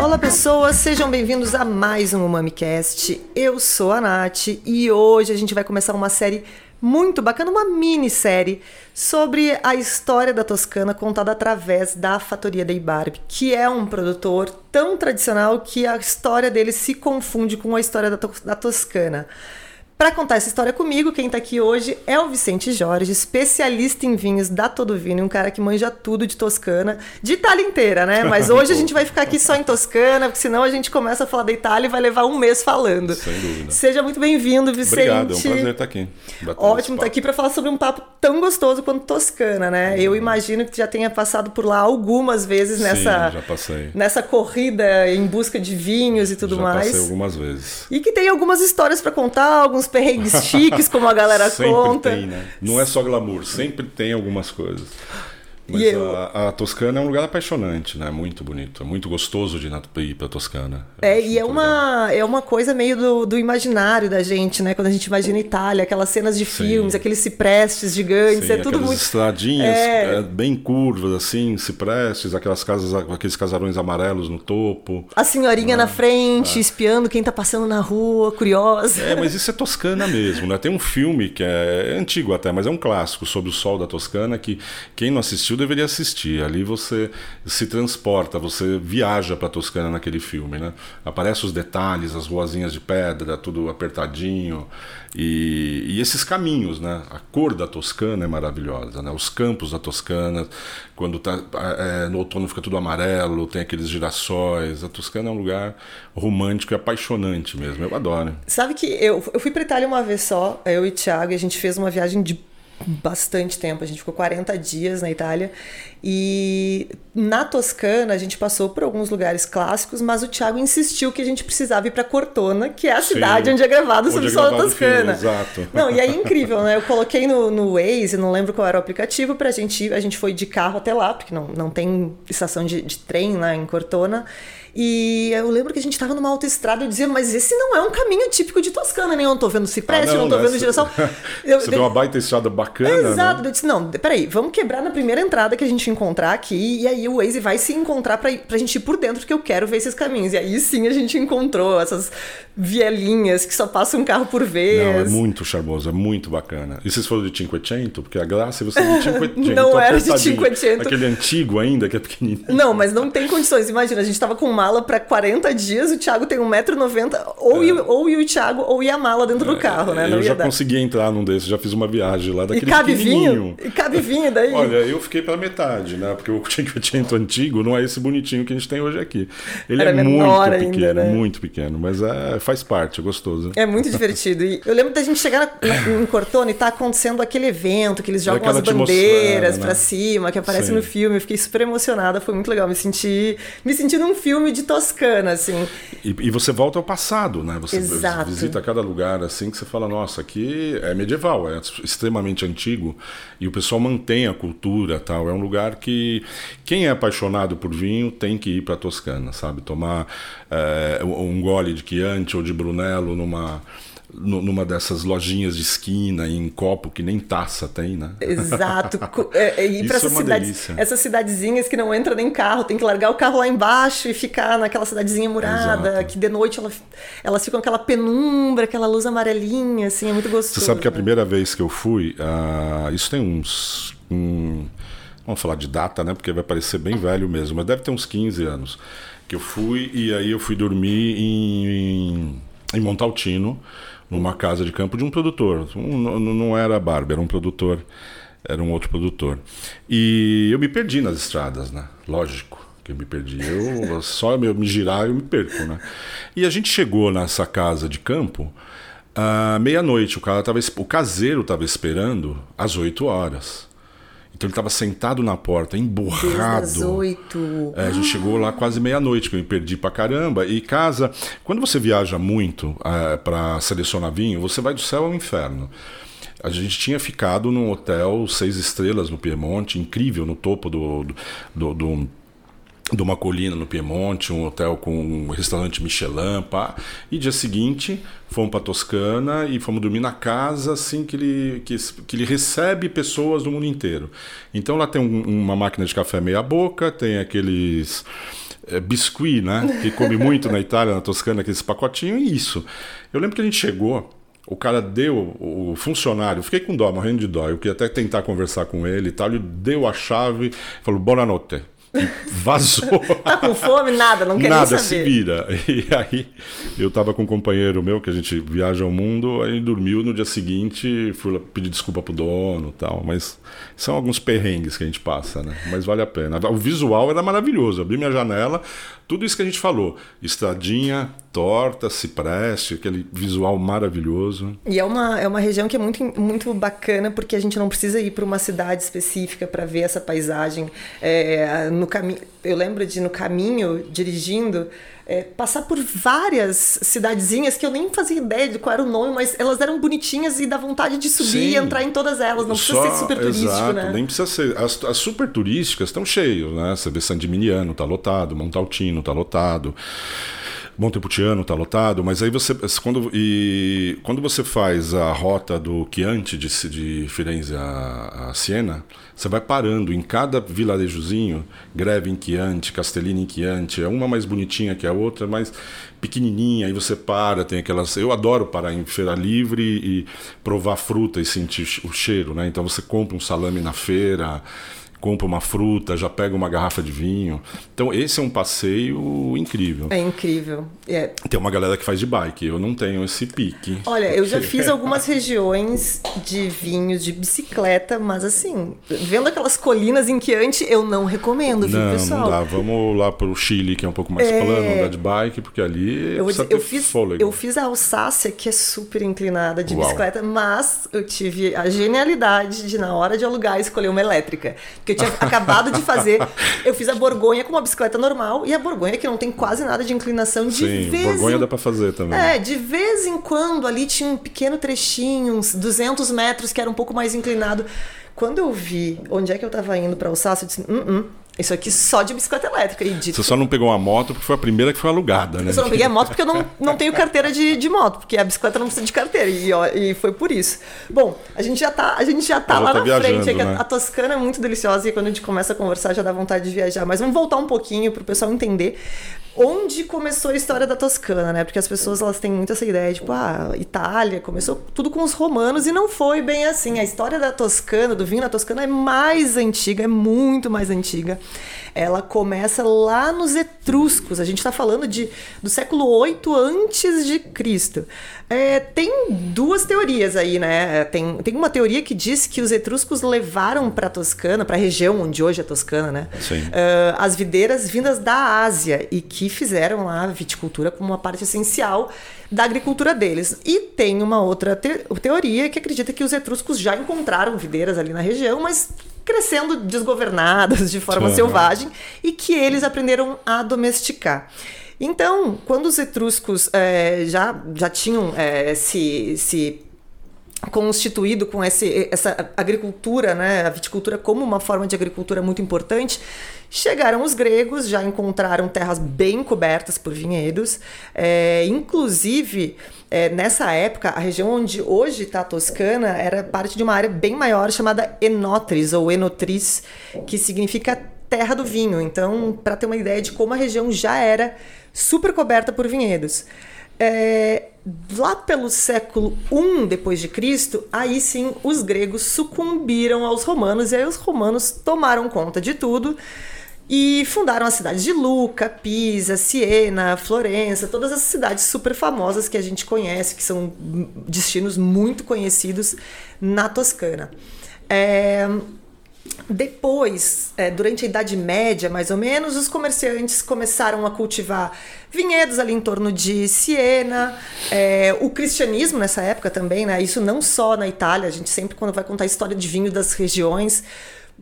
Olá pessoas, sejam bem-vindos a mais um UmamiCast. Eu sou a Nath e hoje a gente vai começar uma série muito bacana, uma minissérie sobre a história da Toscana contada através da Fatoria dei Barbi, que é um produtor tão tradicional que a história dele se confunde com a história da, da Toscana. Para contar essa história comigo, quem está aqui hoje é o Vicente Jorge, especialista em vinhos da Todo Vinho, um cara que manja tudo de Toscana, de Itália inteira, né? Mas hoje a gente vai ficar aqui só em Toscana, porque senão a gente começa a falar da Itália e vai levar um mês falando. Sem dúvida. Seja muito bem-vindo, Vicente. Obrigado, é um prazer estar aqui. Ótimo estar tá aqui para falar sobre um papo tão gostoso quanto Toscana, né? Eu imagino que já tenha passado por lá algumas vezes nessa, Sim, já passei. nessa corrida em busca de vinhos e tudo já mais. Passei algumas vezes. E que tem algumas histórias para contar, alguns perrengues chiques, como a galera sempre conta. Tem, né? Não é só glamour, sempre tem algumas coisas. Mas eu... a, a, Toscana é um lugar apaixonante, né? Muito bonito. É muito gostoso de ir pra Toscana. É, e é uma, é uma coisa meio do, do, imaginário da gente, né? Quando a gente imagina Itália, aquelas cenas de Sim. filmes, aqueles ciprestes gigantes, Sim, é tudo muito. estradinhas é... bem curvas, assim, ciprestes, aquelas casas, aqueles casarões amarelos no topo. A senhorinha né? na frente, é. espiando quem tá passando na rua, curiosa. É, mas isso é Toscana mesmo, né? Tem um filme que é, é antigo até, mas é um clássico sobre o sol da Toscana que quem não assistiu deveria assistir. Ali você se transporta, você viaja para Toscana naquele filme, né? Aparece os detalhes, as ruazinhas de pedra, tudo apertadinho e, e esses caminhos, né? A cor da Toscana é maravilhosa, né? Os campos da Toscana, quando tá é, no outono fica tudo amarelo, tem aqueles girassóis. A Toscana é um lugar romântico e apaixonante mesmo. Eu adoro. Sabe que eu, eu fui para Itália uma vez só, eu e Thiago, e a gente fez uma viagem de bastante tempo. A gente ficou 40 dias na Itália e na Toscana a gente passou por alguns lugares clássicos, mas o Thiago insistiu que a gente precisava ir para Cortona, que é a cidade Sim, onde é gravado sobre o sol da Toscana. Filme, exato. Não, e aí incrível, né? Eu coloquei no, no Waze, não lembro qual era o aplicativo, pra gente ir. A gente foi de carro até lá, porque não, não tem estação de, de trem lá em Cortona. E eu lembro que a gente estava numa autoestrada e dizia, mas esse não é um caminho típico de Toscana, né? Eu não tô vendo cipreste, ah, não, não tô né? vendo direção. Eu, Você deu uma baita estrada bacana. É, exato. Né? Eu disse, não, peraí, vamos quebrar na primeira entrada que a gente encontrar aqui, e aí o Waze vai se encontrar pra, pra gente ir por dentro, porque eu quero ver esses caminhos. E aí sim a gente encontrou essas vielinhas que só passa um carro por vez. Não, é muito charmoso, é muito bacana. E vocês foram de Cinquecento? Porque a graça é você de Cinquecento. não era de Cinquecento. Aquele antigo ainda, que é pequenininho. Não, mas não tem condições. Imagina, a gente tava com mala pra 40 dias, o Thiago tem 1,90m, ou, é. ou ia o Thiago ou ia a mala dentro é, do carro, né? Não eu já dar. consegui entrar num desses, já fiz uma viagem lá daquele e cabe vinho? E cabe vinho daí? Olha, eu fiquei pela metade, né? Porque o Cinquecento antigo não é esse bonitinho que a gente tem hoje aqui. Ele Era é muito pequeno, ainda, né? muito pequeno, mas é, faz parte, é gostoso. É muito divertido. E eu lembro da gente chegar na, em Cortona e tá acontecendo aquele evento que eles jogam as bandeiras né? pra cima, que aparece Sim. no filme. Eu fiquei super emocionada, foi muito legal. Me senti, me senti num filme de Toscana, assim. E, e você volta ao passado, né? Você Exato. visita cada lugar assim que você fala, nossa, aqui é medieval, é extremamente antigo e o pessoal mantém a cultura, tal. É um lugar que quem é apaixonado por vinho tem que ir para Toscana, sabe? Tomar é, um gole de Chianti ou de Brunello numa numa dessas lojinhas de esquina em copo que nem taça tem, né? Exato. É, é, ir para essas, é cidades, essas cidadezinhas que não entra nem carro, tem que largar o carro lá embaixo e ficar naquela cidadezinha murada, Exato. que de noite ela, elas ficam aquela penumbra, aquela luz amarelinha, assim, é muito gostoso. Você sabe que a primeira vez que eu fui, uh, isso tem uns. Um, vamos falar de data, né? Porque vai parecer bem velho mesmo, mas deve ter uns 15 anos que eu fui e aí eu fui dormir em, em Montaltino numa casa de campo de um produtor. Um, não era a Barba, era um produtor, era um outro produtor. E eu me perdi nas estradas, né? Lógico que eu me perdi. Eu só eu me girar eu me perco, né? E a gente chegou nessa casa de campo à meia-noite. O cara tava, o caseiro estava esperando às 8 horas. Então ele estava sentado na porta, emborrado. Desde 18. É, a gente chegou lá quase meia-noite, que eu me perdi pra caramba. E casa, quando você viaja muito é, para selecionar vinho, você vai do céu ao inferno. A gente tinha ficado num hotel seis estrelas no Piemonte, incrível, no topo do, do, do de uma colina no Piemonte, um hotel com um restaurante Michelin, pá. E dia seguinte fomos para Toscana e fomos dormir na casa assim que ele que, que ele recebe pessoas do mundo inteiro. Então lá tem um, uma máquina de café meia boca, tem aqueles é, biscuit, né? Que come muito na Itália, na Toscana, aqueles pacotinhos e isso. Eu lembro que a gente chegou o cara deu, o funcionário, fiquei com dó, morrendo de dó. Eu queria até tentar conversar com ele e tal. Ele deu a chave, falou: Boa noite vazou. tá com fome? Nada, não quer Nada, nem saber. se vira. E aí eu tava com um companheiro meu, que a gente viaja ao mundo, aí dormiu no dia seguinte, fui pedir desculpa pro dono tal, mas são alguns perrengues que a gente passa, né? Mas vale a pena. O visual era maravilhoso, abri minha janela, tudo isso que a gente falou, estradinha, torta, cipreste, aquele visual maravilhoso. E é uma, é uma região que é muito, muito bacana porque a gente não precisa ir para uma cidade específica para ver essa paisagem. É, no caminho, eu lembro de no caminho dirigindo é, passar por várias cidadezinhas que eu nem fazia ideia de qual era o nome, mas elas eram bonitinhas e dá vontade de subir Sim. e entrar em todas elas. Não precisa Só, ser super turístico, exato, né? Nem precisa ser. As, as super turísticas estão cheias, né? Você vê San Diminuano, tá lotado, Montaltino tá lotado. Montepulciano está lotado, mas aí você quando e quando você faz a rota do Chianti de, de Firenze a, a Siena, você vai parando em cada vilarejozinho, Greve em Chianti, Castellini em Chianti, é uma mais bonitinha que a outra, mais pequenininha, aí você para, tem aquelas, eu adoro parar em feira livre e provar fruta e sentir o cheiro, né? Então você compra um salame na feira, compra uma fruta, já pega uma garrafa de vinho. Então esse é um passeio incrível. É incrível. É. Tem uma galera que faz de bike, eu não tenho esse pique. Olha, eu já fiz algumas regiões de vinhos de bicicleta, mas assim, vendo aquelas colinas em Chianti, eu não recomendo, viu, não, pessoal? Não dá, vamos lá para o Chile, que é um pouco mais é... plano, andar de bike, porque ali eu, dizer, eu fiz, fôlego. Eu fiz a Alsácia, que é super inclinada de Uau. bicicleta, mas eu tive a genialidade de, na hora de alugar, escolher uma elétrica que eu tinha acabado de fazer. Eu fiz a Borgonha com uma bicicleta normal e a Borgonha que não tem quase nada de inclinação de Sim, vez Borgonha em... dá para fazer também. É, de vez em quando ali tinha um pequeno trechinho, uns 200 metros que era um pouco mais inclinado. Quando eu vi onde é que eu tava indo para Alsácia, eu disse, hum, hum, isso aqui só de bicicleta elétrica. E Você só não pegou uma moto porque foi a primeira que foi alugada, né? Eu só não peguei a moto porque eu não, não tenho carteira de, de moto, porque a bicicleta não precisa de carteira. E, ó, e foi por isso. Bom, a gente já tá, a gente já tá lá tá na frente. É né? a, a, Toscana é muito deliciosa e quando a gente começa a conversar já dá vontade de viajar. Mas vamos voltar um pouquinho para o pessoal entender onde começou a história da Toscana, né? Porque as pessoas elas têm muito essa ideia, tipo, ah, Itália, começou tudo com os romanos e não foi bem assim. A história da Toscana, do vinho na Toscana é mais antiga, é muito mais antiga. Ela começa lá nos etruscos. A gente está falando de, do século 8 antes de Cristo. É, tem duas teorias aí, né? Tem, tem uma teoria que diz que os etruscos levaram para a Toscana, para a região onde hoje é Toscana, né? Sim. Uh, as videiras vindas da Ásia e que fizeram lá a viticultura como uma parte essencial da agricultura deles. E tem uma outra te teoria que acredita que os etruscos já encontraram videiras ali na região, mas crescendo desgovernadas de forma uhum. selvagem e que eles aprenderam a domesticar. Então, quando os etruscos é, já, já tinham é, se, se constituído com esse, essa agricultura, né, a viticultura como uma forma de agricultura muito importante, chegaram os gregos, já encontraram terras bem cobertas por vinhedos, é, inclusive é, nessa época a região onde hoje está a Toscana era parte de uma área bem maior chamada Enotris ou Enotris, que significa terra do vinho. Então, para ter uma ideia de como a região já era super coberta por vinhedos. É, lá pelo século I depois de Cristo, aí sim os gregos sucumbiram aos romanos e aí os romanos tomaram conta de tudo e fundaram as cidades de Luca, Pisa, Siena, Florença, todas as cidades super famosas que a gente conhece, que são destinos muito conhecidos na Toscana. É, depois, é, durante a Idade Média, mais ou menos, os comerciantes começaram a cultivar vinhedos ali em torno de Siena. É, o cristianismo nessa época também, né? Isso não só na Itália, a gente sempre, quando vai contar a história de vinho das regiões,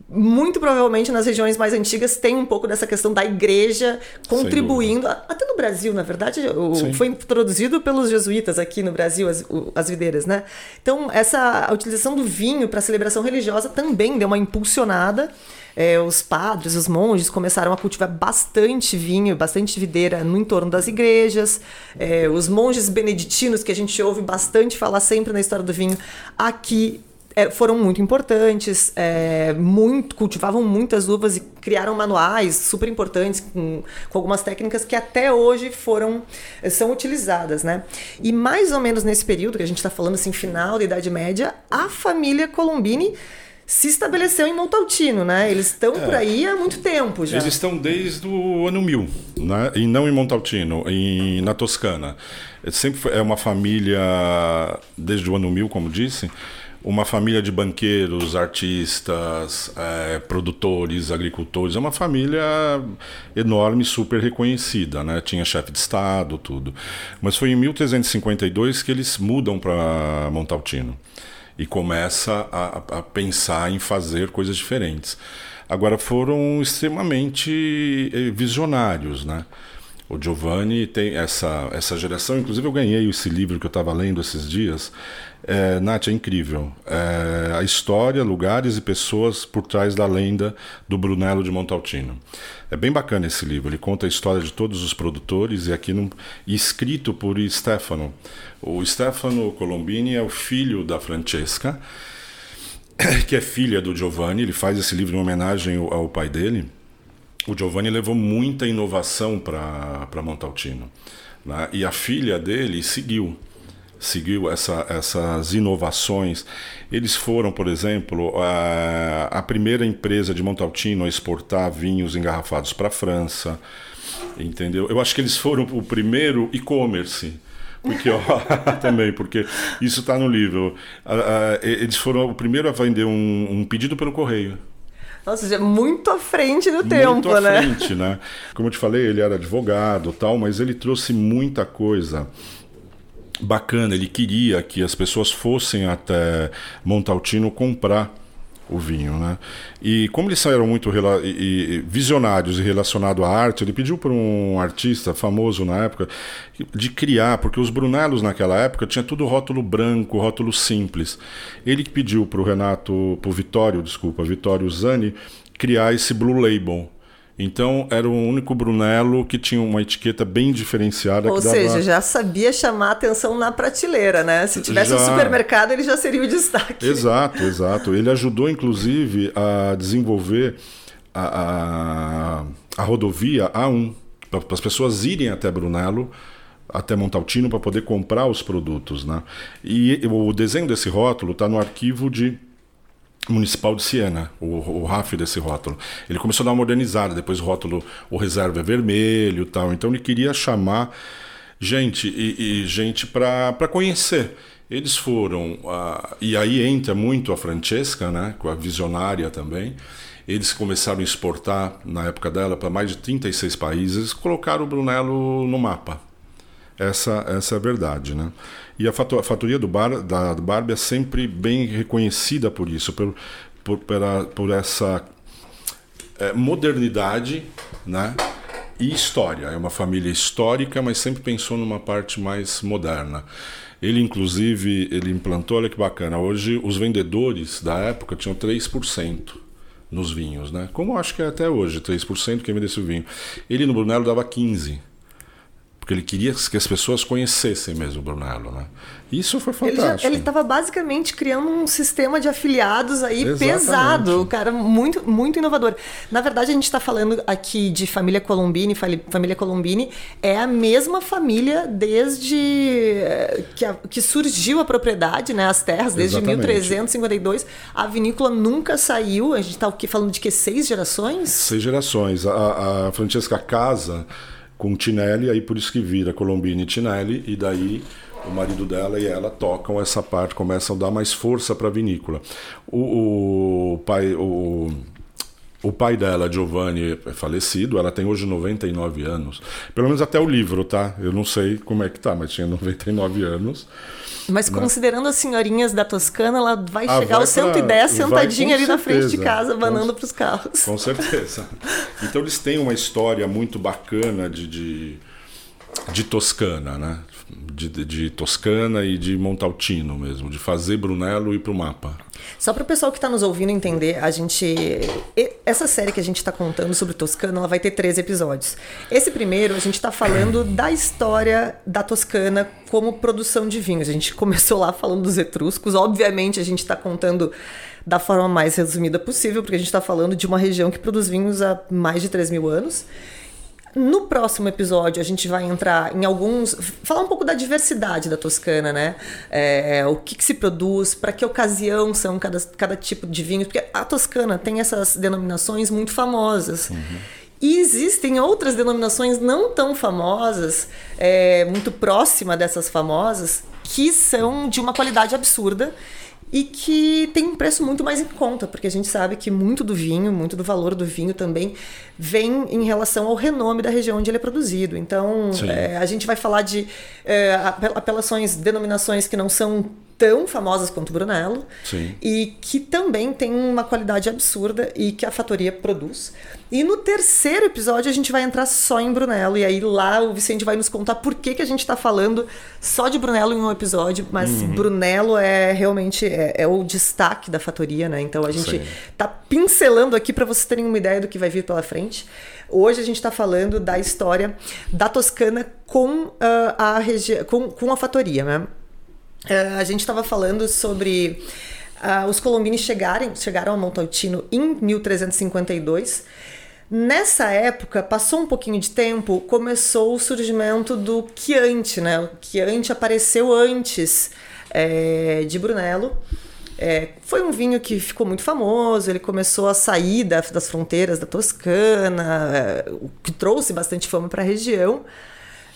muito provavelmente nas regiões mais antigas tem um pouco dessa questão da igreja contribuindo, até no Brasil, na verdade, o, foi introduzido pelos jesuítas aqui no Brasil, as, o, as videiras, né? Então, essa a utilização do vinho para celebração religiosa também deu uma impulsionada. É, os padres, os monges começaram a cultivar bastante vinho, bastante videira no entorno das igrejas. É, os monges beneditinos, que a gente ouve bastante falar sempre na história do vinho, aqui foram muito importantes, é, muito, cultivavam muitas uvas e criaram manuais super importantes com, com, algumas técnicas que até hoje foram são utilizadas, né? E mais ou menos nesse período que a gente está falando assim, final da Idade Média, a família Colombini se estabeleceu em Montaltino, né? Eles estão é, por aí há muito tempo já. Eles estão desde o ano 1000, né? E não em Montaltino, em, na Toscana. É, sempre foi, é uma família, desde o ano 1000, como disse, uma família de banqueiros, artistas, é, produtores, agricultores. É uma família enorme, super reconhecida, né? Tinha chefe de Estado, tudo. Mas foi em 1352 que eles mudam para Montaltino e começa a, a pensar em fazer coisas diferentes. Agora foram extremamente eh, visionários, né? O Giovanni tem essa, essa geração, inclusive eu ganhei esse livro que eu estava lendo esses dias. É, Nath, é incrível. É, a história, lugares e pessoas por trás da lenda do Brunello de Montaltino. É bem bacana esse livro. Ele conta a história de todos os produtores e aqui e escrito por Stefano. O Stefano Colombini é o filho da Francesca, que é filha do Giovanni. Ele faz esse livro em homenagem ao, ao pai dele o Giovanni levou muita inovação para Montaltino. Né? E a filha dele seguiu seguiu essa, essas inovações. Eles foram, por exemplo, a, a primeira empresa de Montaltino a exportar vinhos engarrafados para a França, entendeu? Eu acho que eles foram o primeiro e-commerce. Porque, ó, também, porque isso está no livro. eles foram o primeiro a vender um, um pedido pelo correio. Nossa, é muito à frente do tempo, muito à né? frente, né? Como eu te falei, ele era advogado tal, mas ele trouxe muita coisa bacana. Ele queria que as pessoas fossem até Montaltino comprar o vinho, né? E como eles eram muito visionários e relacionado à arte, ele pediu para um artista famoso na época de criar, porque os Brunelos naquela época tinha tudo rótulo branco, rótulo simples. Ele pediu para o Renato, para o Vitório, desculpa, Vitório Zani, criar esse Blue Label então era o único Brunello que tinha uma etiqueta bem diferenciada. Ou seja, dava... já sabia chamar atenção na prateleira, né? Se tivesse já... um supermercado, ele já seria o destaque. Exato, exato. Ele ajudou, inclusive, a desenvolver a, a, a rodovia A1 para as pessoas irem até Brunello até Montaltino para poder comprar os produtos, né? E o desenho desse rótulo está no arquivo de Municipal de Siena, o, o RAF desse rótulo. Ele começou a dar uma modernizada, depois o rótulo, o reserva é vermelho tal. Então ele queria chamar gente e, e gente para conhecer. Eles foram, uh, e aí entra muito a Francesca, né, com a visionária também. Eles começaram a exportar, na época dela, para mais de 36 países, colocaram o Brunello no mapa. Essa, essa é a verdade, né? E a fatoria do, bar, da, do Barbie é sempre bem reconhecida por isso, por, por, pela, por essa é, modernidade né? e história. É uma família histórica, mas sempre pensou numa parte mais moderna. Ele, inclusive, ele implantou, olha que bacana, hoje os vendedores da época tinham 3% nos vinhos, né? Como acho que é até hoje, 3% quem vendesse o vinho. Ele no Brunello dava 15% porque ele queria que as pessoas conhecessem mesmo o Brunello, né? Isso foi fantástico. Ele estava basicamente criando um sistema de afiliados aí Exatamente. pesado, cara, muito, muito inovador. Na verdade, a gente está falando aqui de família Colombini, família Colombini é a mesma família desde eh, que, a, que surgiu a propriedade, né, as terras, desde Exatamente. 1352. A vinícola nunca saiu. A gente está aqui falando de que seis gerações? Seis gerações. A, a Francesca Casa com Tinelli, aí por isso que vira Colombini e Tinelli, e daí o marido dela e ela tocam essa parte, começam a dar mais força para a vinícola. O, o, pai, o o pai dela, Giovanni, é falecido, ela tem hoje 99 anos. Pelo menos até o livro, tá? Eu não sei como é que tá, mas tinha 99 anos. Mas né? considerando as senhorinhas da Toscana, ela vai ah, chegar vai aos 110 pra... sentadinha ali certeza. na frente de casa, banando para os carros. Com certeza. Então eles têm uma história muito bacana de, de, de Toscana, né? De, de, de, Toscana e de Montaltino mesmo, de fazer Brunello e para o mapa. Só para o pessoal que está nos ouvindo entender, a gente. Essa série que a gente está contando sobre Toscana, ela vai ter três episódios. Esse primeiro, a gente está falando da história da Toscana como produção de vinhos. A gente começou lá falando dos etruscos. Obviamente, a gente está contando da forma mais resumida possível, porque a gente está falando de uma região que produz vinhos há mais de 3 mil anos. No próximo episódio, a gente vai entrar em alguns. falar um pouco da diversidade da Toscana, né? É, o que, que, se produz, para que ocasião são cada, cada tipo de vinho. Porque a Toscana tem essas denominações muito famosas. Uhum. E existem outras denominações não tão famosas, é, muito próxima dessas famosas, que são de uma qualidade absurda e que tem um preço muito mais em conta, porque a gente sabe que muito do vinho, muito do valor do vinho também vem em relação ao renome da região onde ele é produzido. Então, é, a gente vai falar de é, apelações, denominações que não são tão famosas quanto o Brunello Sim. e que também tem uma qualidade absurda e que a Fatoria produz. E no terceiro episódio a gente vai entrar só em Brunello e aí lá o Vicente vai nos contar por que, que a gente está falando só de Brunello em um episódio, mas uhum. Brunello é realmente é, é, o destaque da Fatoria, né? Então a gente Sim. tá pincelando aqui para vocês terem uma ideia do que vai vir pela frente. Hoje a gente está falando da história da Toscana com uh, a com, com a Fatoria, né? Uh, a gente estava falando sobre uh, os colombinos chegarem, chegaram a Montaltino em 1352. Nessa época, passou um pouquinho de tempo, começou o surgimento do Chianti, né? O Chianti apareceu antes é, de Brunello. É, foi um vinho que ficou muito famoso, ele começou a sair da, das fronteiras da Toscana, é, o que trouxe bastante fama para a região.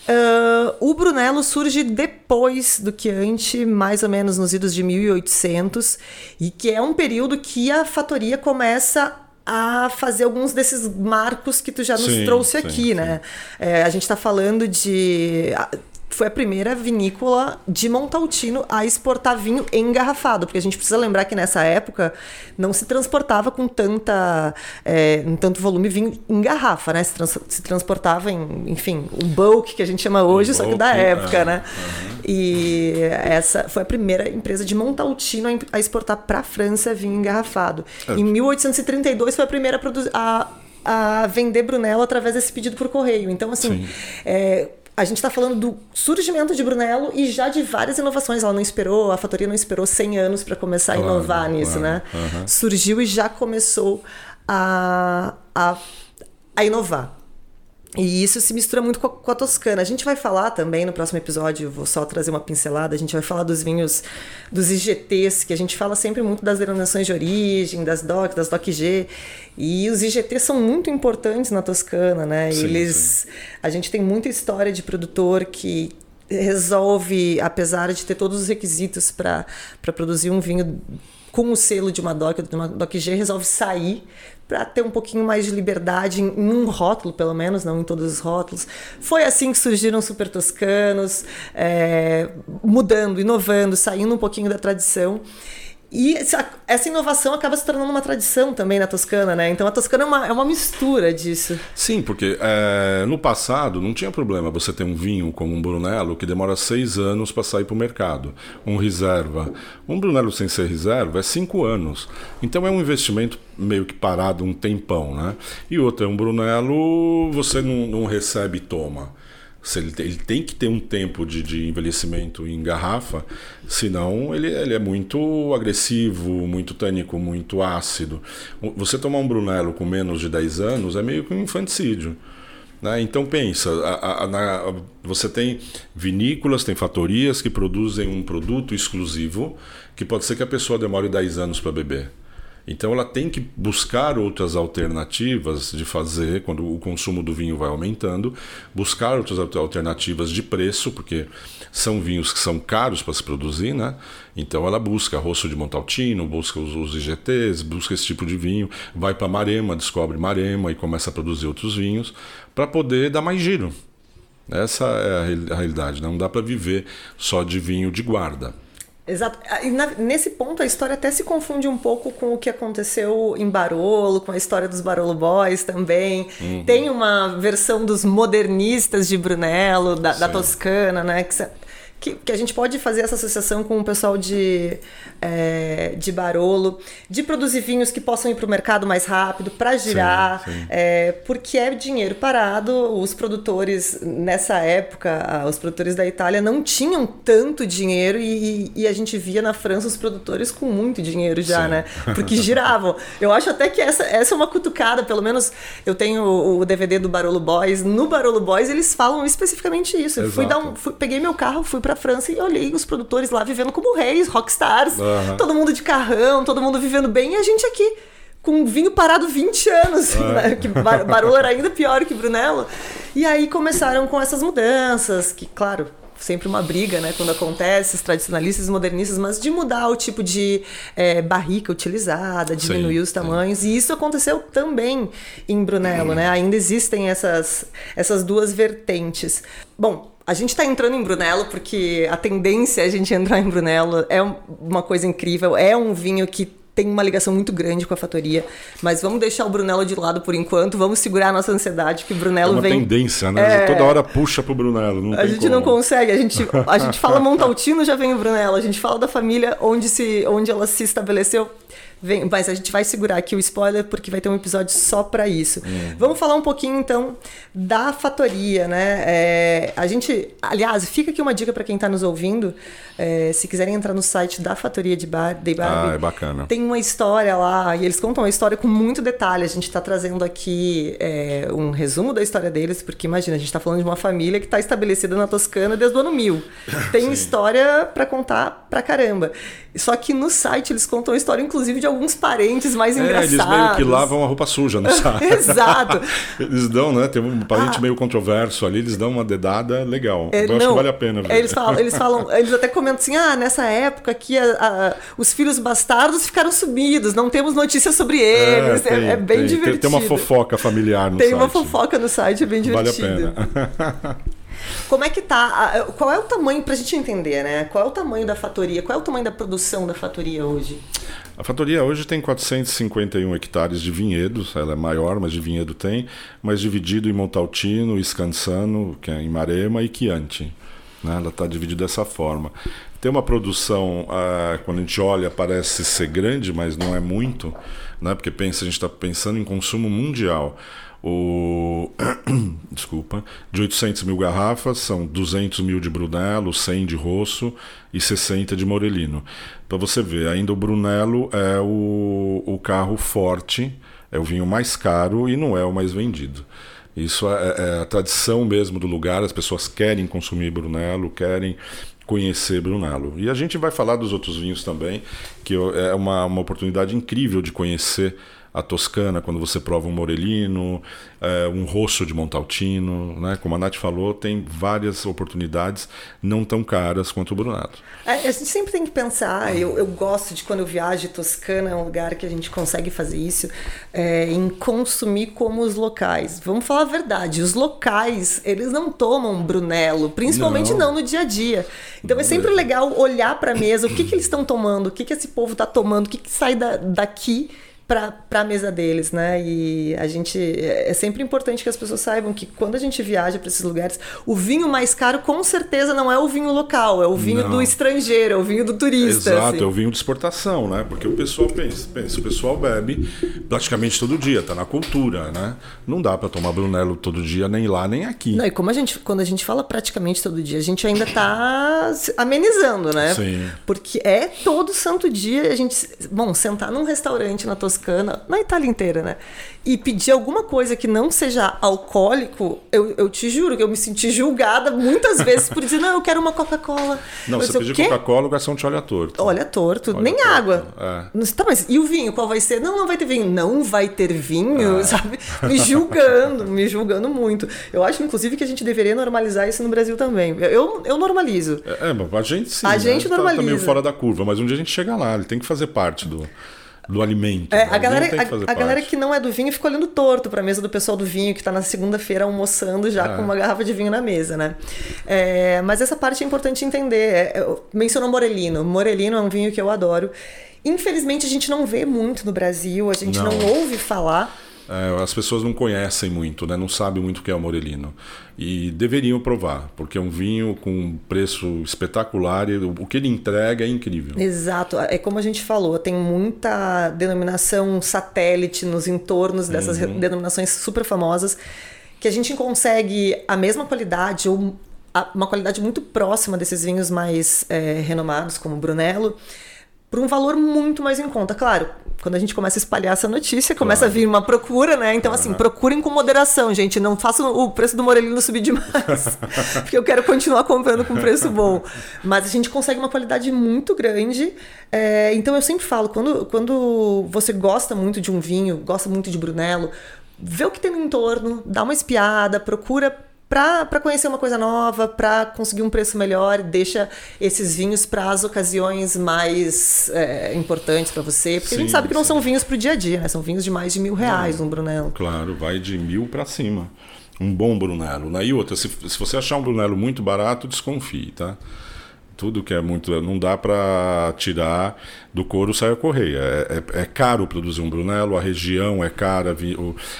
Uh, o Brunello surge depois do Chianti, mais ou menos nos idos de 1800, e que é um período que a fatoria começa a fazer alguns desses marcos que tu já nos sim, trouxe aqui, sim, né? Sim. É, a gente está falando de foi a primeira vinícola de Montaltino a exportar vinho engarrafado, porque a gente precisa lembrar que nessa época não se transportava com tanta, é, em tanto volume vinho em garrafa, né? Se, trans, se transportava em, enfim, o bulk que a gente chama hoje, só que da época, é, né? Uhum. E essa foi a primeira empresa de Montaltino a exportar para a França vinho engarrafado. É. Em 1832 foi a primeira a, a, a vender Brunello através desse pedido por correio. Então, assim, é, a gente está falando do surgimento de Brunello e já de várias inovações. Ela não esperou, a fatoria não esperou 100 anos para começar claro, a inovar nisso, claro. né? Uhum. Surgiu e já começou a, a, a inovar. E isso se mistura muito com a, com a, Toscana. A gente vai falar também no próximo episódio, vou só trazer uma pincelada, a gente vai falar dos vinhos, dos IGTs, que a gente fala sempre muito das denominações de origem, das DOC, das DOC-G. E os IGTs são muito importantes na Toscana, né? Sim, Eles, sim. A gente tem muita história de produtor que resolve, apesar de ter todos os requisitos para produzir um vinho com o selo de uma DOC, de uma DOC-G, resolve sair para ter um pouquinho mais de liberdade em, um rótulo, pelo menos, não em todos os rótulos. Foi assim que surgiram super toscanos, é, mudando, inovando, saindo um pouquinho da tradição. E essa inovação acaba se tornando uma tradição também na Toscana, né? Então a Toscana é uma, é uma mistura disso. Sim, porque é, no passado não tinha problema você ter um vinho como um Brunello que demora seis anos para sair para o mercado. Um reserva. Um Brunello sem ser reserva é cinco anos. Então é um investimento meio que parado um tempão, né? E outra, um Brunello você não, não recebe e toma. Ele, ele tem que ter um tempo de, de envelhecimento em garrafa, senão ele, ele é muito agressivo, muito tânico, muito ácido. Você tomar um Brunello com menos de 10 anos é meio que um infanticídio. Né? Então pensa, a, a, na, você tem vinícolas, tem fatorias que produzem um produto exclusivo que pode ser que a pessoa demore 10 anos para beber. Então ela tem que buscar outras alternativas de fazer, quando o consumo do vinho vai aumentando, buscar outras alternativas de preço, porque são vinhos que são caros para se produzir, né? Então ela busca rosso de Montaltino, busca os, os IGTs, busca esse tipo de vinho, vai para Marema, descobre Marema e começa a produzir outros vinhos para poder dar mais giro. Essa é a realidade, né? não dá para viver só de vinho de guarda. Exato. E na, nesse ponto a história até se confunde um pouco com o que aconteceu em Barolo, com a história dos Barolo Boys também. Uhum. Tem uma versão dos modernistas de Brunello, da, da Toscana, né? Que, que, que, a gente pode fazer essa associação com o pessoal de, é, de Barolo, de produzir vinhos que possam ir para o mercado mais rápido, para girar, sim, sim. É, porque é dinheiro parado. Os produtores, nessa época, os produtores da Itália não tinham tanto dinheiro e, e a gente via na França os produtores com muito dinheiro já, sim. né? Porque giravam. Eu acho até que essa, essa é uma cutucada, pelo menos eu tenho o DVD do Barolo Boys. No Barolo Boys eles falam especificamente isso. Eu fui dar um, fui, peguei meu carro, fui para pra França e olhei os produtores lá vivendo como reis, rockstars, uhum. todo mundo de carrão, todo mundo vivendo bem, e a gente aqui com vinho parado 20 anos, uhum. né? que Barolo era ainda pior que Brunello. E aí começaram com essas mudanças, que claro, sempre uma briga, né, quando acontece, os tradicionalistas e modernistas, mas de mudar o tipo de é, barrica utilizada, diminuir sim, os tamanhos, sim. e isso aconteceu também em Brunello, né? Ainda existem essas, essas duas vertentes. Bom, a gente está entrando em Brunello porque a tendência é a gente entrar em Brunello. É uma coisa incrível. É um vinho que tem uma ligação muito grande com a fatoria, mas vamos deixar o Brunello de lado por enquanto, vamos segurar a nossa ansiedade, que o Brunello é uma vem... tendência, né? É... Toda hora puxa pro Brunello, não A gente como. não consegue, a gente, a gente fala Montaltino, já vem o Brunello, a gente fala da família onde, se, onde ela se estabeleceu, Vem, mas a gente vai segurar aqui o spoiler porque vai ter um episódio só para isso. Uhum. Vamos falar um pouquinho então da fatoria, né? É, a gente, aliás, fica aqui uma dica para quem está nos ouvindo. É, se quiserem entrar no site da Fatoria de Bar, de Barbie, ah, é bacana. tem uma história lá e eles contam a história com muito detalhe. A gente está trazendo aqui é, um resumo da história deles, porque imagina, a gente está falando de uma família que está estabelecida na Toscana desde o ano 1000. Tem história para contar pra caramba. Só que no site eles contam a história, inclusive, de alguns parentes mais é, engraçados. Eles meio que lavam a roupa suja no site. Exato. eles dão, né? Tem um parente ah. meio controverso ali, eles dão uma dedada legal. É, Eu não, acho que vale a pena ver. Eles falam, eles falam, eles até comentam assim: ah, nessa época aqui a, a, os filhos bastardos ficaram sumidos, não temos notícias sobre é, eles. É, tem, é bem tem, divertido. Tem, tem, uma fofoca familiar no tem site. Tem uma fofoca no site, é bem divertido. Vale a pena. Como é que tá? Qual é o tamanho, pra gente entender, né? Qual é o tamanho da fatoria? Qual é o tamanho da produção da fatoria hoje? A fatoria hoje tem 451 hectares de vinhedos, ela é maior, mas de vinhedo tem, mas dividido em Montaltino, Scansano, que é em Marema, e Chianti. Né? Ela está dividida dessa forma. Tem uma produção, ah, quando a gente olha, parece ser grande, mas não é muito, né? porque pensa, a gente está pensando em consumo mundial o desculpa, de 800 mil garrafas, são 200 mil de Brunello, 100 de Rosso e 60 de Morelino. Para você ver, ainda o Brunello é o, o carro forte, é o vinho mais caro e não é o mais vendido. Isso é, é a tradição mesmo do lugar, as pessoas querem consumir Brunello, querem conhecer Brunello. E a gente vai falar dos outros vinhos também, que é uma, uma oportunidade incrível de conhecer a Toscana, quando você prova um Morelino, é, um rosso de Montaltino, né? Como a Nath falou, tem várias oportunidades não tão caras quanto o Brunato. É, a gente sempre tem que pensar, eu, eu gosto de quando eu viajo, Toscana é um lugar que a gente consegue fazer isso, é, em consumir como os locais. Vamos falar a verdade, os locais, eles não tomam Brunello, principalmente não, não no dia a dia. Então é sempre legal olhar para a mesa, o que, que eles estão tomando, o que, que esse povo está tomando, o que, que sai da, daqui para a mesa deles, né? E a gente é sempre importante que as pessoas saibam que quando a gente viaja para esses lugares, o vinho mais caro com certeza não é o vinho local, é o vinho não. do estrangeiro, é o vinho do turista. Exato, assim. é o vinho de exportação, né? Porque o pessoal pensa, pensa o pessoal bebe praticamente todo dia, tá na cultura, né? Não dá para tomar Brunello todo dia nem lá nem aqui. Não, e como a gente quando a gente fala praticamente todo dia, a gente ainda tá amenizando, né? Sim. Porque é todo santo dia a gente, bom, sentar num restaurante na Toscana Na Itália inteira, né? E pedir alguma coisa que não seja alcoólico, eu, eu te juro que eu me senti julgada muitas vezes por dizer, não, eu quero uma Coca-Cola. Não, eu você pedir Coca-Cola, o garçom te olha torto. Olha torto, Olha nem torto, água. é. Tá, mas e o vinho? Qual vai ser? Não, não vai ter vinho. Não vai ter vinho, sabe? Me julgando, me julgando muito. Eu acho, inclusive, que a gente deveria normalizar isso no Brasil também. Eu, eu normalizo. É, é, mas a gente sim. A né? gente tá- Tá meio normaliza. fora da curva, mas um dia a gente chega lá, ele tem que fazer parte do, do alimento. É, né? a galera, que a, a galera que não é do vinho fica olhando torto pra mesa do pessoal do vinho que tá na segunda-feira almoçando já É. com uma garrafa de vinho na mesa, né? É, mas essa parte é importante entender. É, é, mencionou Morelino. Morelino é um vinho que eu adoro. Infelizmente a gente não vê muito no Brasil, a gente não, Não. ouve falar. É, as pessoas não conhecem muito, né? não sabem muito o que é o Morelino. E deveriam provar, porque é um vinho com um preço espetacular e o que ele entrega é incrível. Exato, é como a gente falou, tem muita denominação satélite nos entornos dessas re- denominações super famosas que a gente consegue a mesma qualidade ou uma qualidade muito próxima desses vinhos mais é, renomados, como o Brunello, por um valor muito mais em conta. Claro, quando a gente começa a espalhar essa notícia, começa a vir uma procura, né? Então, assim, procurem com moderação, gente. Não façam o preço do Morelino subir demais. porque eu quero continuar comprando com preço bom. Mas a gente consegue uma qualidade muito grande. É, então, eu sempre falo, quando, quando você gosta muito de um vinho, gosta muito de Brunello, vê o que tem no entorno, dá uma espiada, procura para conhecer uma coisa nova, para conseguir um preço melhor, deixa esses vinhos para as ocasiões mais é, importantes para você, porque a gente Sim, sabe que não sim. são vinhos pro dia a dia, né? São vinhos de mais de mil reais, um Brunello. Claro, vai de mil para cima. Um bom Brunello. Né? E outra, se, se você achar um Brunello muito barato, desconfie, tá? Tudo que é muito. Não dá para tirar do couro sai a correia. É, é- é caro produzir um Brunello, a região é cara,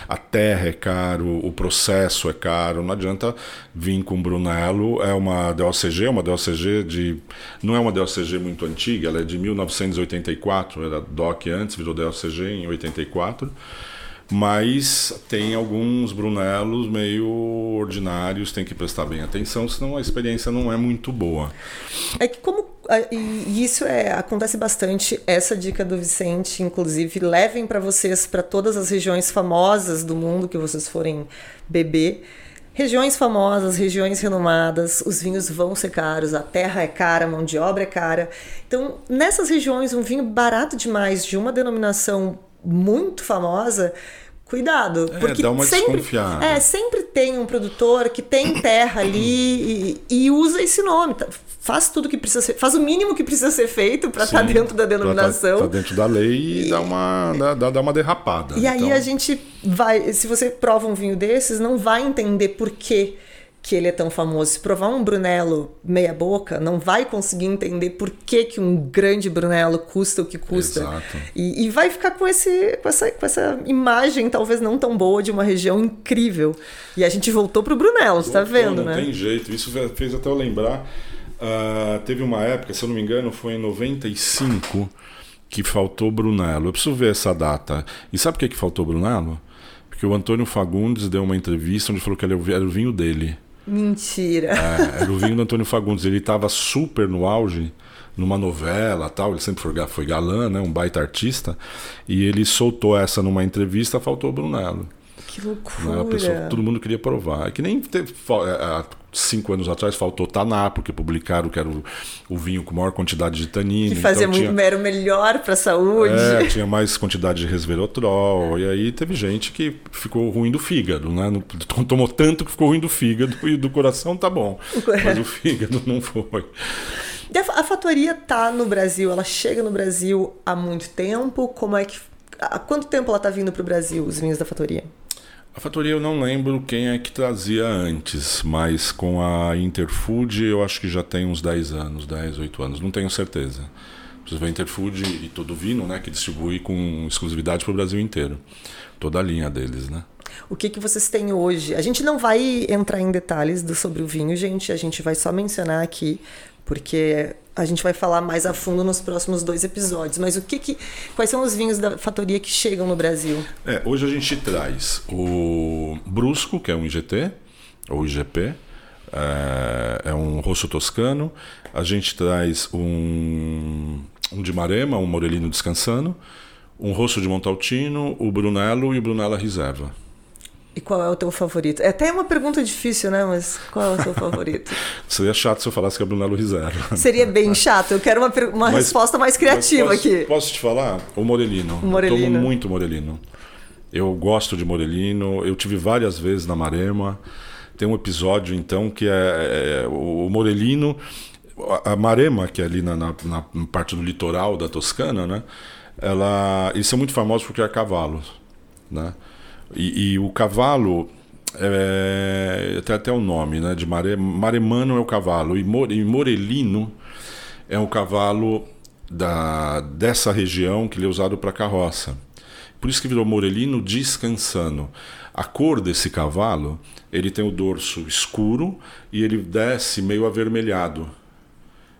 a terra é caro, o processo é caro. Não adianta vir com Brunello. É uma DOCG, uma DOCG de. Não é uma DOCG muito antiga, ela é de 1984, era DOC antes, virou DOCG em 84. Mas tem alguns Brunelos meio ordinários, tem que prestar bem atenção, senão a experiência não é muito boa. É que como e isso é acontece bastante essa dica do Vicente, inclusive levem para vocês para todas as regiões famosas do mundo que vocês forem beber. Regiões famosas, regiões renomadas, os vinhos vão ser caros, a terra é cara, a mão de obra é cara. Então, nessas regiões, um vinho barato demais de uma denominação muito famosa, cuidado, É, porque dá uma sempre, desconfiada. é, sempre tem um produtor que tem terra ali e, e usa esse nome. tá? Faz tudo que precisa ser, faz o mínimo que precisa ser feito para estar Sim, dentro da tá- denominação. Tá, dentro da lei e, dá, uma, dá, dá- uma derrapada. E aí Então, a gente vai, se você prova um vinho desses, não vai entender por que que ele é tão famoso. Se provar um Brunello meia boca, não vai conseguir entender por que, que um grande Brunello custa o que custa. Exato. E, e vai ficar com, esse, com, essa, com essa imagem talvez não tão boa de uma região incrível. E a gente voltou pro Brunello, você tá vendo, não né? tem jeito. Isso fe- fez até eu lembrar. ah, teve uma época, se eu não me engano, foi em 95 que faltou Brunello. Eu preciso ver essa data. E sabe por que, que faltou Brunello? Porque o Antônio Fagundes deu uma entrevista onde falou que vi- era o vinho dele. Mentira. É, era o vinho do Antônio Fagundes. Ele estava super no auge, numa novela tal. Ele sempre foi, ga- foi galã, né? Um baita artista. E ele soltou essa numa entrevista, faltou o Brunello. Que Né? loucura. A pessoa, todo mundo queria provar. É que nem teve, é, cinco anos atrás faltou Taná, porque publicaram que era o, o vinho com maior quantidade de tanino. Que fazia então muito, tinha, era o melhor pra saúde. é, tinha mais quantidade de resveratrol. E aí teve gente que ficou ruim do fígado, né? Não- Tomou tanto que ficou ruim do fígado e do coração tá bom. Mas o fígado não foi. A, a fatoria tá no Brasil, ela chega no Brasil há muito tempo. Como é que. Há quanto tempo ela tá vindo pro Brasil, os vinhos da fatoria? A fatoria eu não lembro quem é que trazia antes, mas com a Interfood eu acho que já tem uns 10 anos, 10, 8 anos, não tenho certeza. Preciso ver Interfood e todo o Vino, né, que distribui com exclusividade para o Brasil inteiro. Toda a linha deles, né? O que, que vocês têm hoje? A gente não vai entrar em detalhes do, sobre o vinho, gente. A gente vai só mencionar aqui, porque a gente vai falar mais a fundo nos próximos dois episódios. Mas o que, que quais são os vinhos da fatoria que chegam no Brasil? É, hoje a gente traz o Brusco, que é um IGT, ou IGP, é, é um rosso toscano. A gente traz um, um de Marema, um Morelino descansando. um rosto de Montaltino, o Brunello e o Brunella Reserva. E qual é o teu favorito? É até uma pergunta difícil, né? Mas qual é o teu favorito? Seria chato se eu falasse que é Brunello Reserva. Seria bem chato. Eu quero uma, uma mas, resposta mais criativa posso, aqui. Posso te falar? O Morelino. O Morelino. Eu tomo muito Morelino. Eu gosto de Morelino. Eu tive várias vezes na Marema. Tem um episódio, então, que é, é, é o Morelino... A Marema, que é ali na, na, na parte do litoral da Toscana, né? Ela, eles são muito famosos porque é cavalos, né? E, e o cavalo é, tem até o nome, né? De mare, maremano é o cavalo e, more, e morelino é o cavalo da, dessa região que ele é usado para carroça. Por isso que virou morelino descansando. A cor desse cavalo, ele tem o dorso escuro e ele desce meio avermelhado.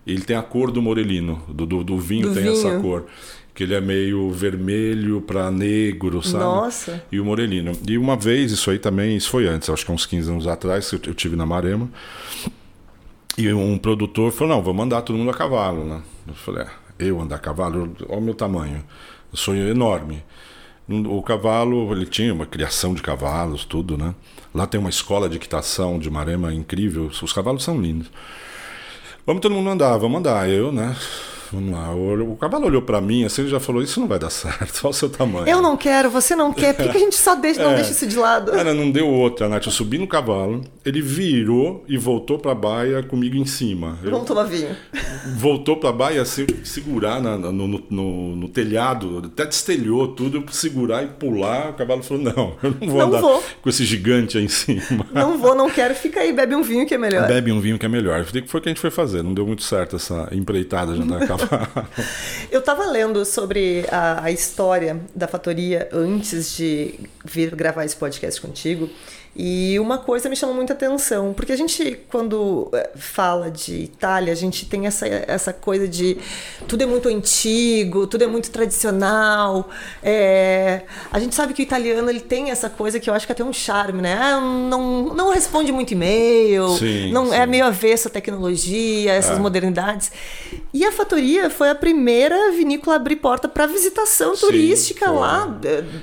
Ele tem a cor do morelino, do, do, do vinho do tem vinho. essa cor que ele é meio vermelho para negro, sabe? Nossa. E o morelino. E uma vez, isso aí também, isso foi antes, acho que uns 15 anos atrás, eu, eu tive na Marema. E um produtor falou: "Não, vou mandar todo mundo a cavalo", né? Eu falei: é, "Eu andar a cavalo, olha o meu tamanho. Eu sou enorme". O cavalo, ele tinha uma criação de cavalos, tudo, né? Lá tem uma escola de equitação de Marema incrível. Os cavalos são lindos. Vamos todo mundo andar, vamos andar. Eu, né? Vamos lá. O, o cavalo olhou para mim assim e já falou: Isso não vai dar certo. Olha o seu tamanho. Eu não quero, você não quer. Por que, a gente só deixa, não é, deixa isso de lado? Cara, não deu outra, Nath. Eu subi no cavalo, ele virou e voltou pra baia comigo em cima. Vamos tomar vinho. Voltou pra baia assim, segurar na, no, no, no, no, telhado, até destelhou tudo, eu segurar e pular. O cavalo falou: Não, eu não vou não andar vou. com esse gigante aí em cima. Não vou, não quero. Fica aí, bebe um vinho que é melhor. Bebe um vinho que é melhor. Foi o que a gente foi fazer. Não deu muito certo essa empreitada de andar a cavalo. Eu estava lendo sobre a, a, história da Fatoria antes de vir gravar esse podcast contigo. E uma coisa me chamou muita atenção, porque a gente, quando eh, fala de Itália, a gente tem essa, essa coisa de tudo é muito antigo, tudo é muito tradicional. É, a gente sabe que o italiano ele tem essa coisa que eu acho que é até um charme, né? Ah, não, não responde muito e-mail, sim, não sim. é meio avesso à tecnologia, essas é. modernidades. E a Fatoria foi a primeira vinícola a abrir porta para visitação sim, turística foi. lá.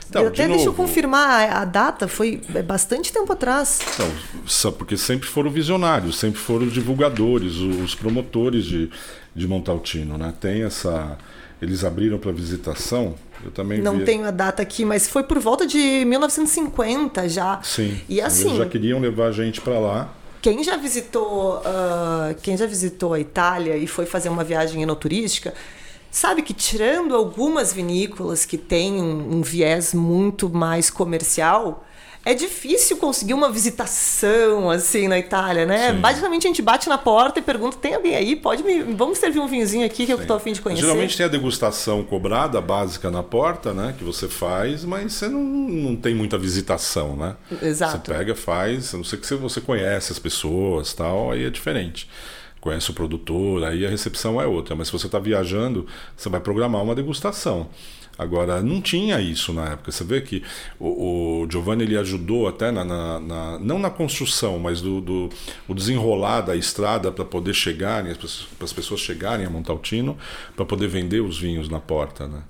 Então, até de deixa eu confirmar a, a data, foi é bastante tempo tempo atrás. Então, porque sempre foram visionários, sempre foram divulgadores, os promotores de, de Montaltino, né? Tem essa. Eles abriram para visitação. Eu também não tenho a data aqui, mas foi por volta de 1950 já. Sim. E assim. Eles já queriam levar a gente para lá. Quem já visitou, uh, quem já visitou a Itália e foi fazer uma viagem enoturística, sabe que tirando algumas vinícolas que têm um, um viés muito mais comercial, é difícil conseguir uma visitação assim na Itália, né? Sim. Basicamente a gente bate na porta e pergunta: tem alguém aí? Pode me. Vamos servir um vinhozinho aqui que Sim. eu estou afim de conhecer. Geralmente tem a degustação cobrada, básica na porta, né? Que você faz, mas você não, não tem muita visitação, né? Exato. Você pega, faz, a não ser que você conhece as pessoas tal, aí é diferente conhece o produtor, aí a recepção é outra. Mas se você está viajando, você vai programar uma degustação. Agora, não tinha isso na época. Você vê que o, o Giovanni ele ajudou até na, na, na, não na construção, mas do, do o desenrolar da estrada para poder chegarem, para as pessoas chegarem a Montaltino, para poder vender os vinhos na porta, né?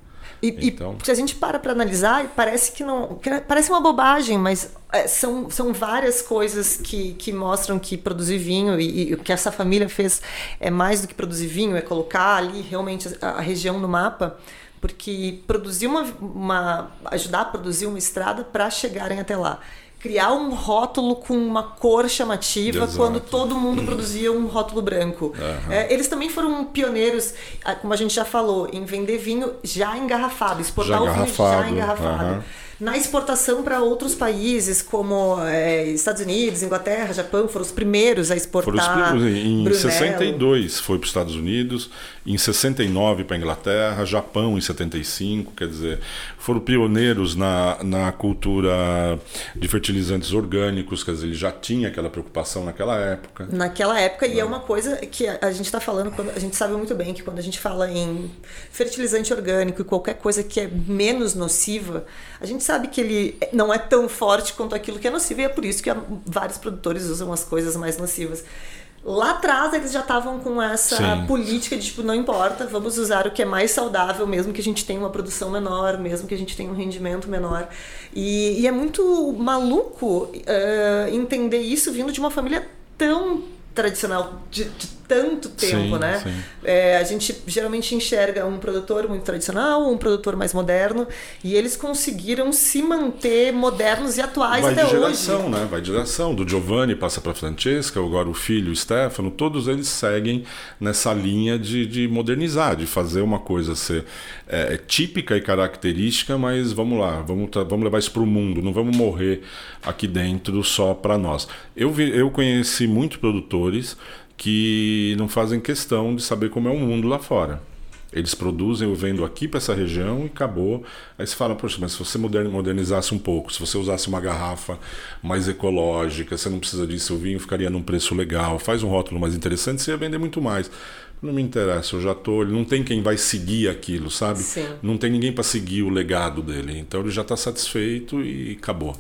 E, então... e se a gente para para analisar, parece que não. Que parece uma bobagem, mas é, são, são várias coisas que, que mostram que produzir vinho e, e, o que essa família fez é mais do que produzir vinho, é colocar ali realmente a, a região no mapa porque produzir uma, uma ajudar a produzir uma estrada para chegarem até lá criar um rótulo com uma cor chamativa Exato. quando todo mundo produzia um rótulo branco. Uhum. É, eles também foram pioneiros, como a gente já falou, em vender vinho já engarrafado, exportar já o vinho já engarrafado. Uhum na exportação para outros países, como é, Estados Unidos, Inglaterra, Japão, foram os primeiros a exportar. Foram os primeiros. Em Brunello. 62 foi para os Estados Unidos, em 69 para a Inglaterra, Japão em 75, quer dizer, foram pioneiros na, na cultura de fertilizantes orgânicos, quer dizer, ele já tinha aquela preocupação naquela época. Naquela época, e é uma coisa que a gente está falando, quando, a gente sabe muito bem que quando a gente fala em fertilizante orgânico e qualquer coisa que é menos nociva, a gente sabe que ele não é tão forte quanto aquilo que é nocivo e é por isso que vários produtores usam as coisas mais nocivas. Lá atrás eles já estavam com essa Sim. política de tipo, não importa, vamos usar o que é mais saudável, mesmo que a gente tenha uma produção menor, mesmo que a gente tenha um rendimento menor. E, e é muito maluco uh, entender isso vindo de uma família tão tradicional de, de tanto tempo, sim, né? Sim. É, a gente geralmente enxerga um produtor muito tradicional, um produtor mais moderno, e eles conseguiram se manter modernos e atuais Vai até de geração, hoje. né? Vai de geração. Do Giovanni passa para Francesca, agora o filho, o Stefano, todos eles seguem nessa linha de, de modernizar, de fazer uma coisa ser é, típica e característica, mas vamos lá, vamos, vamos levar isso para o mundo, não vamos morrer aqui dentro só para nós. Eu, vi, eu conheci muitos produtores que não fazem questão de saber como é o mundo lá fora. Eles produzem, eu vendo aqui para essa região e acabou. Aí você fala, poxa, mas se você modernizasse um pouco, se você usasse uma garrafa mais ecológica, você não precisa disso, o vinho ficaria num preço legal, faz um rótulo mais interessante, você ia vender muito mais. Não me interessa, eu já tô. Não tem quem vai seguir aquilo, sabe? Sim. Não tem ninguém para seguir o legado dele. Então ele já está satisfeito e acabou.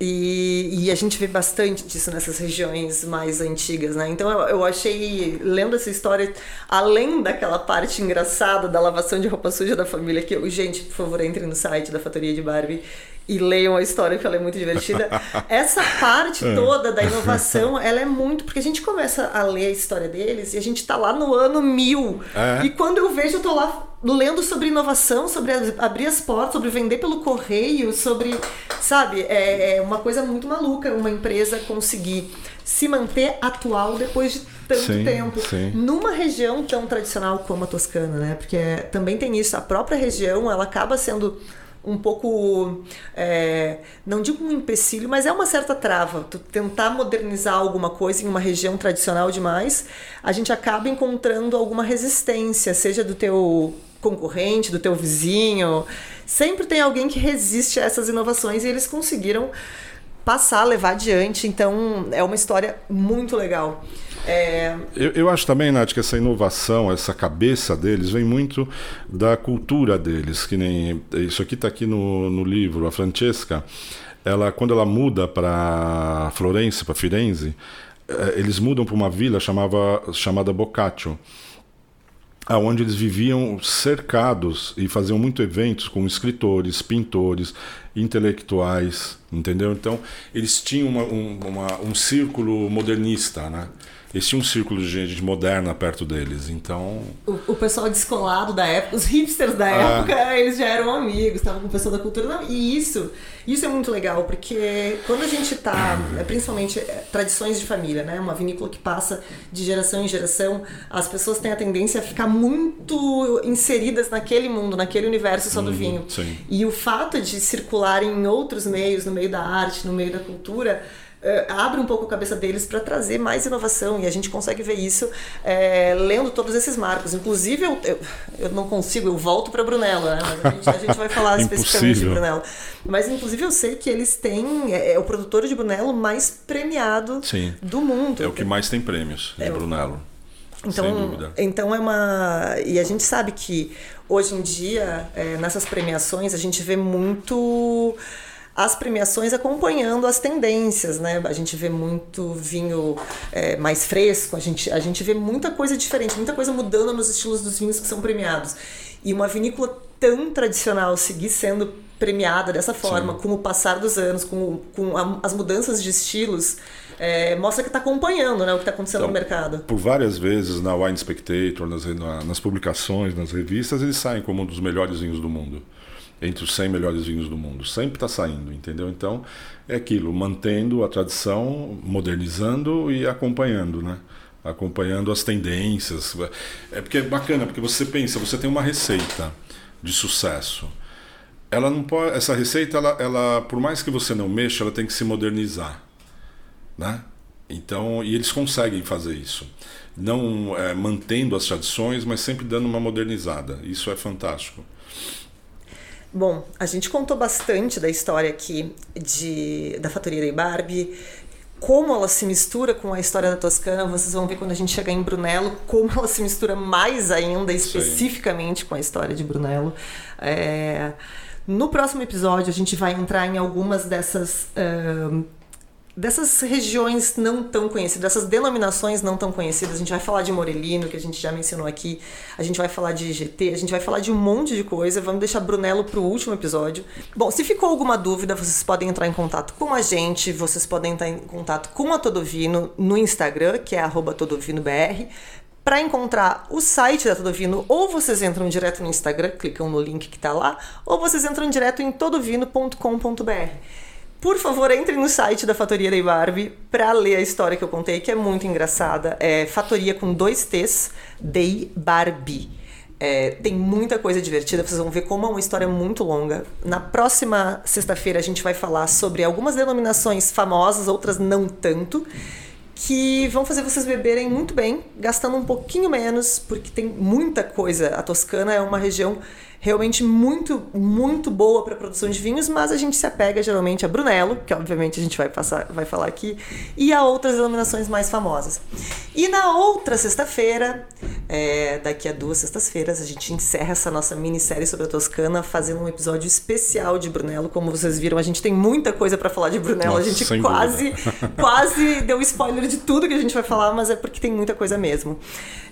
E, e, a gente vê bastante disso nessas regiões mais antigas, né? Então eu, eu, achei, lendo essa história, além daquela parte engraçada da lavação de roupa suja da família, que eu, gente, por favor, entre no site da Fatoria de Barbie e leiam a história, que ela é muito divertida. Essa parte é. toda da inovação, ela é muito. Porque a gente começa a ler a história deles e a gente tá lá no ano mil. É. E quando eu vejo, eu tô lá lendo sobre inovação, sobre abrir as portas, sobre vender pelo correio, sobre, sabe, é, é uma coisa muito maluca uma empresa conseguir se manter atual depois de tanto sim, tempo sim. numa região tão tradicional como a Toscana, né? Porque também tem isso, a própria região ela acaba sendo um pouco, é, não digo um empecilho, mas é uma certa trava. Tu tentar modernizar alguma coisa em uma região tradicional demais, a gente acaba encontrando alguma resistência, seja do teu concorrente, do teu vizinho. Sempre tem alguém que resiste a essas inovações e eles conseguiram passar, levar adiante. Então é uma história muito legal. É... Eu, eu, acho também, Nath, que essa inovação, essa cabeça deles vem muito da cultura deles. Que nem isso aqui está aqui no, no livro, a Francesca. Ela, quando ela muda para Florença, para Firenze, eh, eles mudam para uma vila chamava, chamada Boccaccio aonde eles viviam cercados e faziam muito eventos com escritores, pintores, intelectuais, entendeu? Então eles tinham uma, um, uma, um círculo modernista, né? Eles tinham um círculo de gente moderna perto deles, então... O, o pessoal descolado da época, os hipsters da ah. época, eles já eram amigos, estavam com o pessoal da cultura. Não, e isso, isso é muito legal, porque quando a gente tá, é, principalmente é, tradições de família, né? Uma vinícola que passa de geração em geração, as pessoas têm a tendência a ficar muito inseridas naquele mundo, naquele universo só do uhum, vinho. Sim. E o fato de circular em outros meios, no meio da arte, no meio da cultura Uh, abre um pouco a cabeça deles para trazer mais inovação e a gente consegue ver isso é, lendo todos esses marcos. Inclusive, eu, eu, eu não consigo, eu volto para Brunello, né? Mas a gente, a gente vai falar especificamente de Brunello. Mas, inclusive, eu sei que eles têm. É, é o produtor de Brunello mais premiado Sim. do mundo. É o que mais tem prêmios de é, Brunello. Então, então é uma. E a gente sabe que hoje em dia, é, nessas premiações, a gente vê muito as premiações acompanhando as tendências, né? A gente vê muito vinho é, mais fresco, a gente, a gente vê muita coisa diferente, muita coisa mudando nos estilos dos vinhos que são premiados. E uma vinícola tão tradicional seguir sendo premiada dessa forma, Sim. com o passar dos anos, com, com a, as mudanças de estilos, é, mostra que está acompanhando né, o que está acontecendo então, no mercado. Por várias vezes na Wine Spectator, nas, nas publicações, nas revistas, eles saem como um dos melhores vinhos do mundo entre os 100 melhores vinhos do mundo. Sempre está saindo, entendeu? Então, é aquilo, mantendo a tradição, modernizando e acompanhando, né? Acompanhando as tendências. É porque é bacana, porque você pensa, você tem uma receita de sucesso. Ela não pode, essa receita, ela, ela, por mais que você não mexa, ela tem que se modernizar, né? Então, e eles conseguem fazer isso, não é, mantendo as tradições, mas sempre dando uma modernizada. Isso é fantástico. Bom, a gente contou bastante da história aqui de, da Fatoria da Barbie, como ela se mistura com a história da Toscana. Vocês vão ver quando a gente chegar em Brunello, como ela se mistura mais ainda, especificamente com a história de Brunello. É... No próximo episódio, a gente vai entrar em algumas dessas. Uh dessas regiões não tão conhecidas, dessas denominações não tão conhecidas. A gente vai falar de Morelino, que a gente já mencionou aqui, a gente vai falar de IGT, a gente vai falar de um monte de coisa. Vamos deixar Brunello para o último episódio. Bom, se ficou alguma dúvida, vocês podem entrar em contato com a gente, vocês podem entrar em contato com a Todovino no Instagram, que é TodoVinoBR. Para encontrar o site da Todovino, ou vocês entram direto no Instagram, clicam no link que está lá, ou vocês entram direto em todovino.com.br. Por favor, entre no site da Fatoria da Barbie para ler a história que eu contei, que é muito engraçada. É Fatoria com dois T's, Dei Barbie. É, tem muita coisa divertida, vocês vão ver como é uma história muito longa. Na próxima sexta-feira a gente vai falar sobre algumas denominações famosas, outras não tanto, que vão fazer vocês beberem muito bem, gastando um pouquinho menos, porque tem muita coisa. A Toscana é uma região realmente muito, muito boa para produção de vinhos, mas a gente se apega geralmente a Brunello, que obviamente a gente vai, passar, vai falar aqui, e a outras denominações mais famosas. E na outra sexta-feira, é, daqui a duas sextas-feiras, a gente encerra essa nossa minissérie sobre a Toscana, fazendo um episódio especial de Brunello. Como vocês viram, a gente tem muita coisa para falar de Brunello. Nossa, a gente quase, quase deu spoiler de tudo que a gente vai falar, mas é porque tem muita coisa mesmo.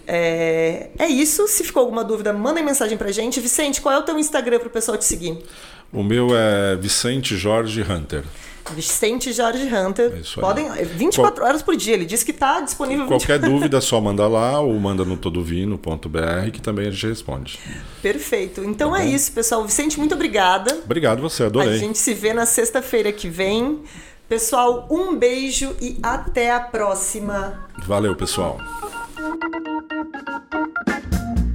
É, é isso. Se ficou alguma dúvida, mandem mensagem pra gente. Vicente, qual é o teu Instagram pro pessoal te seguir? O meu é Vicente Jorge Hunter. Vicente Jorge Hunter. É isso aí. Podem, 24 Qual, horas por dia. Ele disse que está disponível. Qualquer dúvida, só manda lá ou manda no todovino.br que também a gente responde. Perfeito. Então tá é isso, pessoal. Vicente, muito obrigada. Obrigado você, adorei. A gente se vê na sexta-feira que vem. Pessoal, um beijo e até a próxima. Valeu, pessoal. Thank you.